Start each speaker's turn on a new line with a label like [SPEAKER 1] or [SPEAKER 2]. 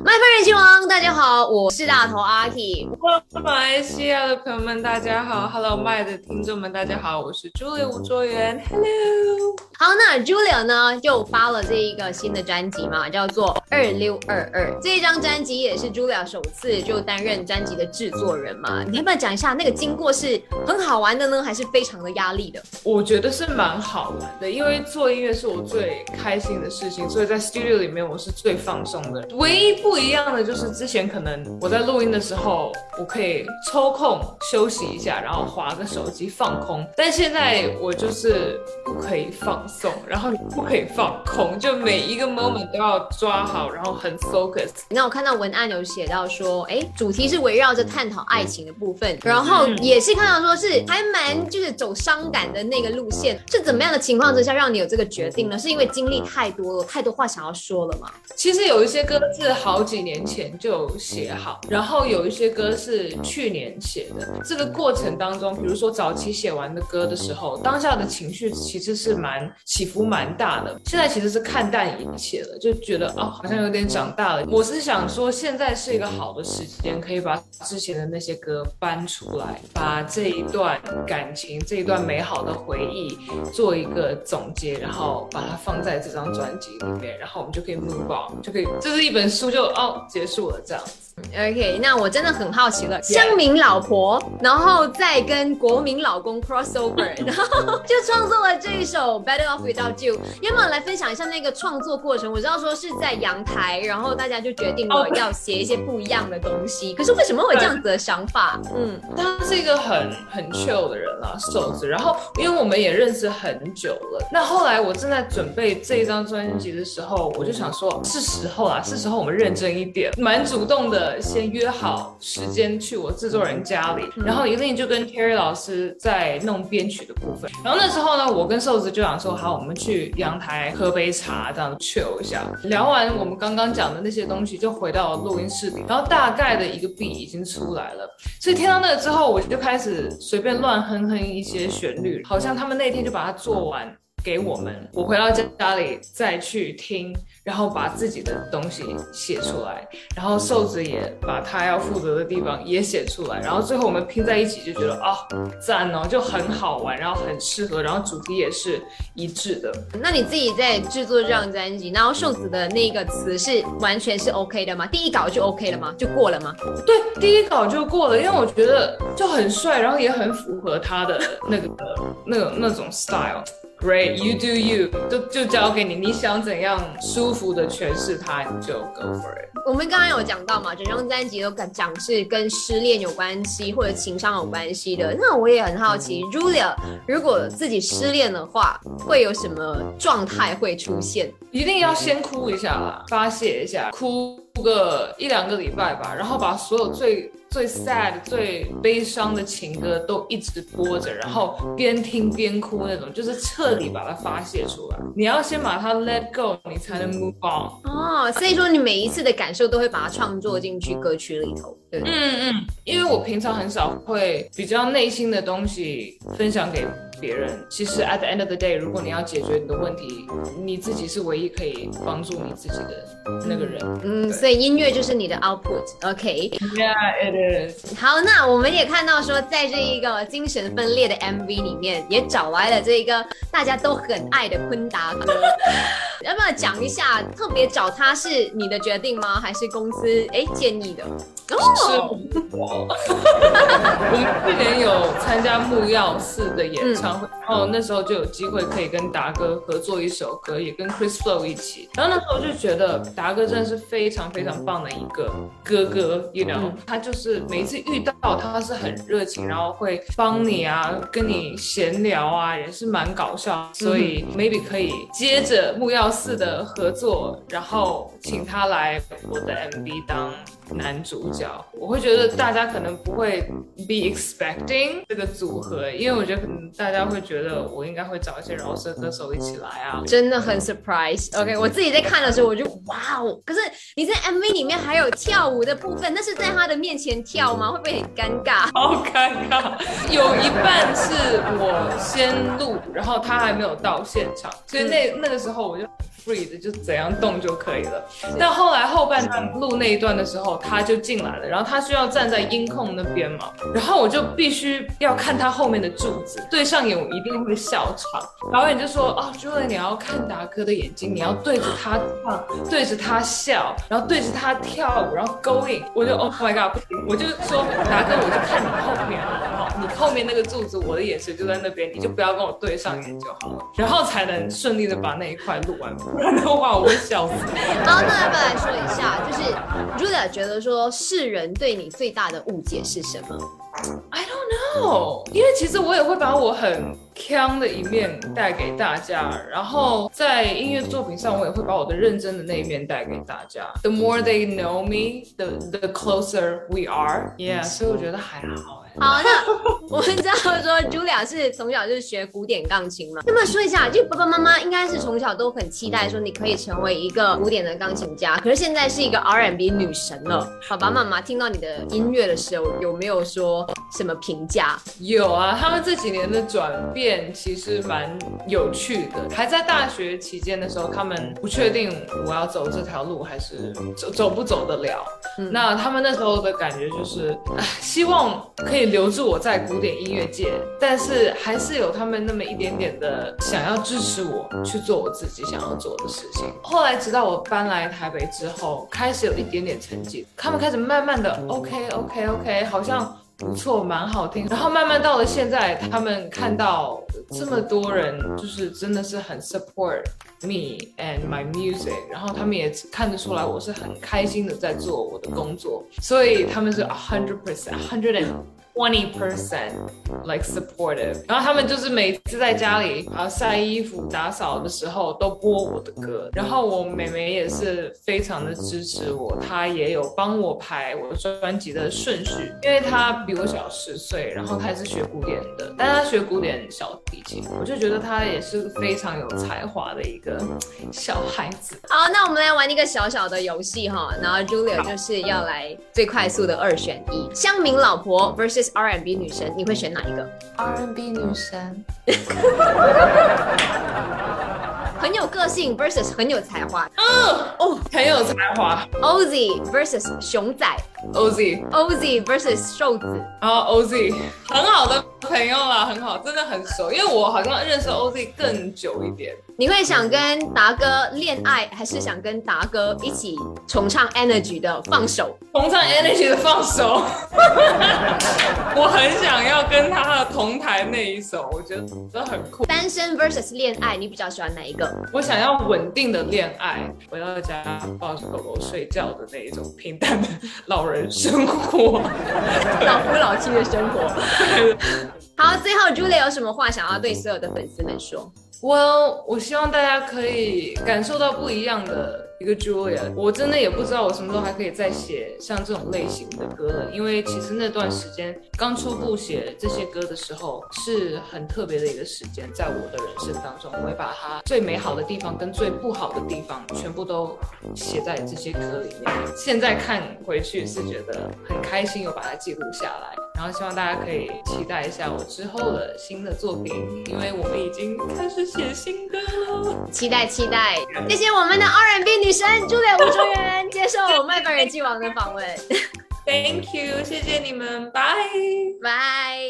[SPEAKER 1] 麦饭人气王，大家好，我是大头阿 K。
[SPEAKER 2] 马来西亚的朋友们，大家好，Hello，麦的听众们，大家好，我是 Julia 吴卓源，Hello。
[SPEAKER 1] 好，那 Julia 呢就发了这一个新的专辑嘛，叫做二六二二。这一张专辑也是 Julia 首次就担任专辑的制作人嘛，你要不要讲一下那个经过是很好玩的呢，还是非常的压力的？
[SPEAKER 2] 我觉得是蛮好玩的，因为做音乐是我最开心的事情，所以在 studio 里面我是最放松的。唯一不一样的就是之前可能我在录音的时候，我可以抽空休息一下，然后划个手机放空，但现在我就是不可以放。松，然后你不可以放空，就每一个 moment 都要抓好，然后很 focus。
[SPEAKER 1] 那我看到文案有写到说，哎，主题是围绕着探讨爱情的部分，然后也是看到说是还蛮就是走伤感的那个路线，是怎么样的情况之下让你有这个决定呢？是因为经历太多了，太多话想要说了吗？
[SPEAKER 2] 其实有一些歌是好好几年前就写好，然后有一些歌是去年写的。这个过程当中，比如说早期写完的歌的时候，当下的情绪其实是蛮。起伏蛮大的，现在其实是看淡一切了，就觉得哦，好像有点长大了。我是想说，现在是一个好的时间，可以把之前的那些歌搬出来，把这一段感情、这一段美好的回忆做一个总结，然后把它放在这张专辑里面，然后我们就可以 move on，就可以，这是一本书就哦结束了这样子。
[SPEAKER 1] OK，那我真的很好奇了，乡民老婆，然后再跟国民老公 crossover，然后就创作了这一首 Better Off Without You。要不要来分享一下那个创作过程？我知道说是在阳台，然后大家就决定了要写一些不一样的东西。可是为什么会这样子的想法？
[SPEAKER 2] 嗯，他是一个很很 chill 的人啊，瘦子。然后因为我们也认识很久了，那后来我正在准备这一张专辑的时候，我就想说，是时候啦，是时候我们认真一点，蛮主动的。先约好时间去我制作人家里，然后一定就跟 Terry 老师在弄编曲的部分。然后那时候呢，我跟瘦子就想说，好，我们去阳台喝杯茶，这样 chill 一下。聊完我们刚刚讲的那些东西，就回到录音室里，然后大概的一个 B 已经出来了。所以听到那个之后，我就开始随便乱哼哼一些旋律，好像他们那天就把它做完。给我们，我回到家里再去听，然后把自己的东西写出来，然后瘦子也把他要负责的地方也写出来，然后最后我们拼在一起，就觉得啊，赞哦，就很好玩，然后很适合，然后主题也是一致的。
[SPEAKER 1] 那你自己在制作这张专辑，然后瘦子的那个词是完全是 OK 的吗？第一稿就 OK 了吗？就过了吗？
[SPEAKER 2] 对，第一稿就过了，因为我觉得就很帅，然后也很符合他的那个那个那种 style。Great, you do you，就就交给你，你想怎样舒服的诠释它，你就 go for it。
[SPEAKER 1] 我们刚刚有讲到嘛，整张专辑都讲是跟失恋有关系或者情商有关系的。那我也很好奇，Julia，如果自己失恋的话，会有什么状态会出现？
[SPEAKER 2] 一定要先哭一下啦，发泄一下，哭个一两个礼拜吧，然后把所有最。最 sad、最悲伤的情歌都一直播着，然后边听边哭那种，就是彻底把它发泄出来。你要先把它 let go，你才能 move on。
[SPEAKER 1] 哦，所以说你每一次的感受都会把它创作进去歌曲里头。对，嗯
[SPEAKER 2] 嗯，因为我平常很少会比较内心的东西分享给。别人其实 at the end of the day，如果你要解决你的问题，你自己是唯一可以帮助你自己的那个人。
[SPEAKER 1] 嗯，所以音乐就是你的 output，OK？Yeah,
[SPEAKER 2] it
[SPEAKER 1] 好，那我们也看到说，在这一个精神分裂的 MV 里面，也找来了这一个大家都很爱的昆达哥。要不要讲一下？特别找他是你的决定吗？还是公司哎建议的？
[SPEAKER 2] 是我。我们去年有参加木曜四的演唱会，然后那时候就有机会可以跟达哥合作一首歌，也跟 Chris Flow 一起。然后那时候就觉得达哥真的是非常非常棒的一个哥哥，you know，他就是每一次遇到他是很热情，然后会帮你啊，跟你闲聊啊，也是蛮搞笑。所以 maybe 可以接着木曜四的合作，然后请他来我的 MV 当。男主角，我会觉得大家可能不会 be expecting 这个组合，因为我觉得可能大家会觉得我应该会找一些饶舌歌手一起来啊，
[SPEAKER 1] 真的很 surprise。OK，我自己在看的时候，我就哇哦！可是你在 MV 里面还有跳舞的部分，那是在他的面前跳吗？会不会很尴尬？
[SPEAKER 2] 好尴尬，有一半是我先录，然后他还没有到现场，所以那那个时候我就。Free 的，就怎样动就可以了。但后来后半段录那一段的时候，他就进来了，然后他需要站在音控那边嘛，然后我就必须要看他后面的柱子，对上眼我一定会笑场。导演就说：“哦，Julie，你要看达哥的眼睛，你要对着他唱，对着他笑，然后对着他跳舞，然后勾引。”我就 Oh my god，不行，我就说达哥，我就看你后面，好，你后面那个柱子，我的眼神就在那边，你就不要跟我对上眼就好了，然后才能顺利的把那一块录完，不然的话我会笑死。
[SPEAKER 1] 好，那要不要来说一下，就是 Julia 觉得说世人对你最大的误解是什么
[SPEAKER 2] ？I don't know，因为其实我也会把我很腔的一面带给大家，然后在音乐作品上，我也会把我的认真的那一面带给大家。The more they know me, the the closer we are. Yeah，所以我觉得还好哎。
[SPEAKER 1] 好，那我们知道说 Julia 是从小就是学古典钢琴嘛，那么说一下，就爸爸妈妈应该是从小都很期待说你可以成为一个古典的钢琴家，可是现在是一个 R&B 女神了，爸爸妈妈听到你的音乐的时候有没有说什么评价？
[SPEAKER 2] 有啊，他们这几年的转变其实蛮有趣的。还在大学期间的时候，他们不确定我要走这条路还是走走不走得了。
[SPEAKER 1] 嗯
[SPEAKER 2] 那他们那时候的感觉就是，希望可以留住我在古典音乐界，但是还是有他们那么一点点的想要支持我去做我自己想要做的事情。后来直到我搬来台北之后，开始有一点点成绩，他们开始慢慢的 OK OK OK，好像。不错，蛮好听。然后慢慢到了现在，他们看到这么多人，就是真的是很 support me and my music，然后他们也看得出来我是很开心的在做我的工作，所以他们是 a hundred percent hundred and twenty percent like supportive。然后他们就是每次在家里啊晒衣服、打扫的时候都播我的歌，然后我妹妹也是非常的支持我，她也有帮我排我专辑的顺序，因为她比我小十岁，然后她也是学古典的，但她学古典小提琴，我就觉得她也是非常有才华的一个小孩子。
[SPEAKER 1] 好，那我们来玩一个小小的游戏哈，然后 Julia 就是要来最快速的二选一，香明老婆 versus R&B 女神，你会选哪一个
[SPEAKER 2] ？R&B 女神，
[SPEAKER 1] 很有个性 versus 很有才华
[SPEAKER 2] 嗯，哦，很有才华
[SPEAKER 1] ，Ozzy versus 熊仔，OZ，，Ozzy versus 瘦子。
[SPEAKER 2] 然后 OZ 很好的朋友啦，很好，真的很熟，因为我好像认识 OZ 更久一点。
[SPEAKER 1] 你会想跟达哥恋爱，还是想跟达哥一起重唱 Energy 的放手？
[SPEAKER 2] 重唱 Energy 的放手，我很想要跟他的同台那一首，我觉得真的很酷。
[SPEAKER 1] 单身 versus 恋爱，你比较喜欢哪一个？
[SPEAKER 2] 我想要稳定的恋爱，回到家抱着狗狗睡觉的那一种平淡的老人生活。
[SPEAKER 1] 老夫老妻的生活。好，最后 Julia 有什么话想要对所有的粉丝们说？
[SPEAKER 2] 我我希望大家可以感受到不一样的一个 Julia。我真的也不知道我什么时候还可以再写像这种类型的歌了，因为其实那段时间刚初步写这些歌的时候是很特别的一个时间，在我的人生当中，我会把它最美好的地方跟最不好的地方全部都写在这些歌里面。现在看回去是觉得很开心，有把它记录下来。然后希望大家可以期待一下我之后的新的作品，因为我们已经开始写新歌了。
[SPEAKER 1] 期待期待！谢谢我们的 R&B 女神 Julia 吴卓源接受麦本人气王的访问
[SPEAKER 2] ，Thank you，谢谢你们，拜。
[SPEAKER 1] 拜。